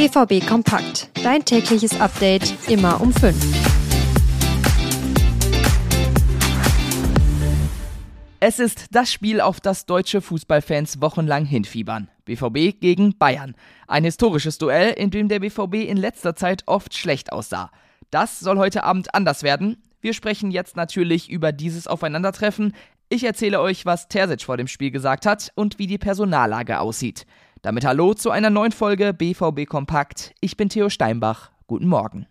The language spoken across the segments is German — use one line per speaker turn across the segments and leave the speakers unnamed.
BVB Kompakt. Dein tägliches Update immer um 5.
Es ist das Spiel, auf das deutsche Fußballfans wochenlang hinfiebern. BVB gegen Bayern. Ein historisches Duell, in dem der BVB in letzter Zeit oft schlecht aussah. Das soll heute Abend anders werden. Wir sprechen jetzt natürlich über dieses Aufeinandertreffen. Ich erzähle euch, was Terzic vor dem Spiel gesagt hat und wie die Personallage aussieht. Damit hallo zu einer neuen Folge BVB Kompakt. Ich bin Theo Steinbach. Guten Morgen.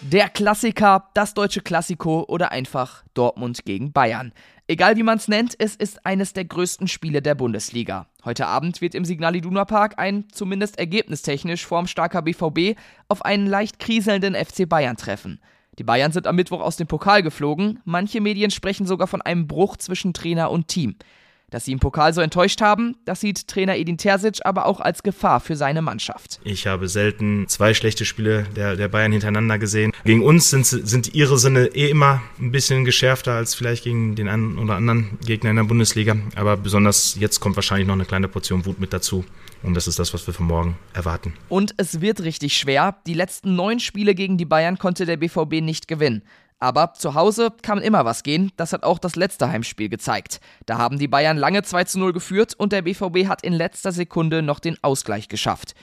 Der Klassiker, das deutsche Klassiko oder einfach Dortmund gegen Bayern. Egal wie man es nennt, es ist eines der größten Spiele der Bundesliga. Heute Abend wird im Signal Iduna Park ein, zumindest ergebnistechnisch, formstarker BVB auf einen leicht kriselnden FC Bayern treffen. Die Bayern sind am Mittwoch aus dem Pokal geflogen, manche Medien sprechen sogar von einem Bruch zwischen Trainer und Team. Dass sie im Pokal so enttäuscht haben, das sieht Trainer Edin Terzic aber auch als Gefahr für seine Mannschaft.
Ich habe selten zwei schlechte Spiele der, der Bayern hintereinander gesehen. Gegen uns sind, sind ihre Sinne eh immer ein bisschen geschärfter als vielleicht gegen den einen oder anderen Gegner in der Bundesliga. Aber besonders jetzt kommt wahrscheinlich noch eine kleine Portion Wut mit dazu. Und das ist das, was wir von morgen erwarten.
Und es wird richtig schwer. Die letzten neun Spiele gegen die Bayern konnte der BVB nicht gewinnen. Aber zu Hause kann immer was gehen, das hat auch das letzte Heimspiel gezeigt. Da haben die Bayern lange 2 zu 0 geführt und der BVB hat in letzter Sekunde noch den Ausgleich geschafft.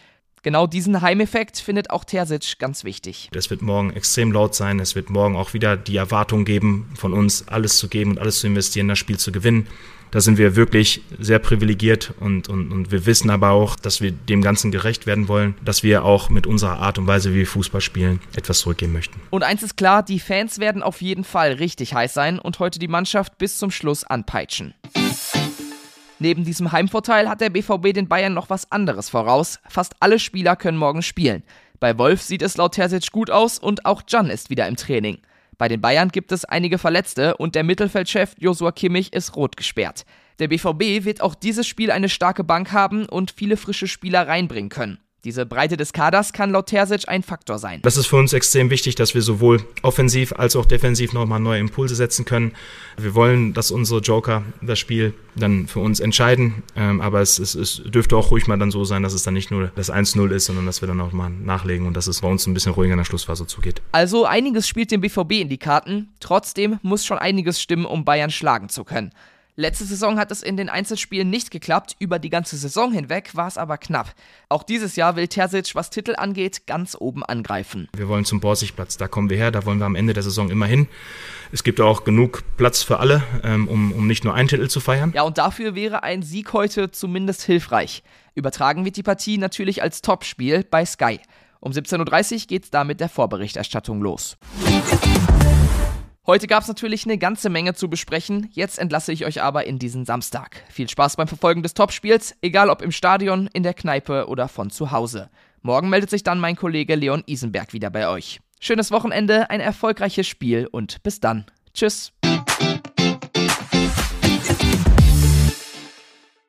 Genau diesen Heimeffekt findet auch Terzic ganz wichtig.
Es wird morgen extrem laut sein. Es wird morgen auch wieder die Erwartung geben, von uns alles zu geben und alles zu investieren, das Spiel zu gewinnen. Da sind wir wirklich sehr privilegiert und, und, und wir wissen aber auch, dass wir dem Ganzen gerecht werden wollen, dass wir auch mit unserer Art und Weise, wie wir Fußball spielen, etwas zurückgeben möchten.
Und eins ist klar, die Fans werden auf jeden Fall richtig heiß sein und heute die Mannschaft bis zum Schluss anpeitschen. Neben diesem Heimvorteil hat der BVB den Bayern noch was anderes voraus. Fast alle Spieler können morgen spielen. Bei Wolf sieht es laut Terzic gut aus und auch Can ist wieder im Training. Bei den Bayern gibt es einige Verletzte und der Mittelfeldchef Josua Kimmich ist rot gesperrt. Der BVB wird auch dieses Spiel eine starke Bank haben und viele frische Spieler reinbringen können. Diese Breite des Kaders kann laut Terzic ein Faktor sein.
Das ist für uns extrem wichtig, dass wir sowohl offensiv als auch defensiv nochmal neue Impulse setzen können. Wir wollen, dass unsere Joker das Spiel dann für uns entscheiden. Ähm, aber es, es, es dürfte auch ruhig mal dann so sein, dass es dann nicht nur das 1-0 ist, sondern dass wir dann auch mal nachlegen und dass es bei uns ein bisschen ruhiger in der Schlussphase zugeht.
Also einiges spielt dem BVB in die Karten. Trotzdem muss schon einiges stimmen, um Bayern schlagen zu können. Letzte Saison hat es in den Einzelspielen nicht geklappt, über die ganze Saison hinweg war es aber knapp. Auch dieses Jahr will Terzic, was Titel angeht, ganz oben angreifen.
Wir wollen zum Borsigplatz, da kommen wir her, da wollen wir am Ende der Saison immer hin. Es gibt auch genug Platz für alle, ähm, um, um nicht nur einen Titel zu feiern.
Ja, und dafür wäre ein Sieg heute zumindest hilfreich. Übertragen wird die Partie natürlich als Topspiel bei Sky. Um 17.30 Uhr geht es da mit der Vorberichterstattung los. Heute gab es natürlich eine ganze Menge zu besprechen. Jetzt entlasse ich euch aber in diesen Samstag. Viel Spaß beim Verfolgen des Topspiels, egal ob im Stadion, in der Kneipe oder von zu Hause. Morgen meldet sich dann mein Kollege Leon Isenberg wieder bei euch. Schönes Wochenende, ein erfolgreiches Spiel und bis dann. Tschüss.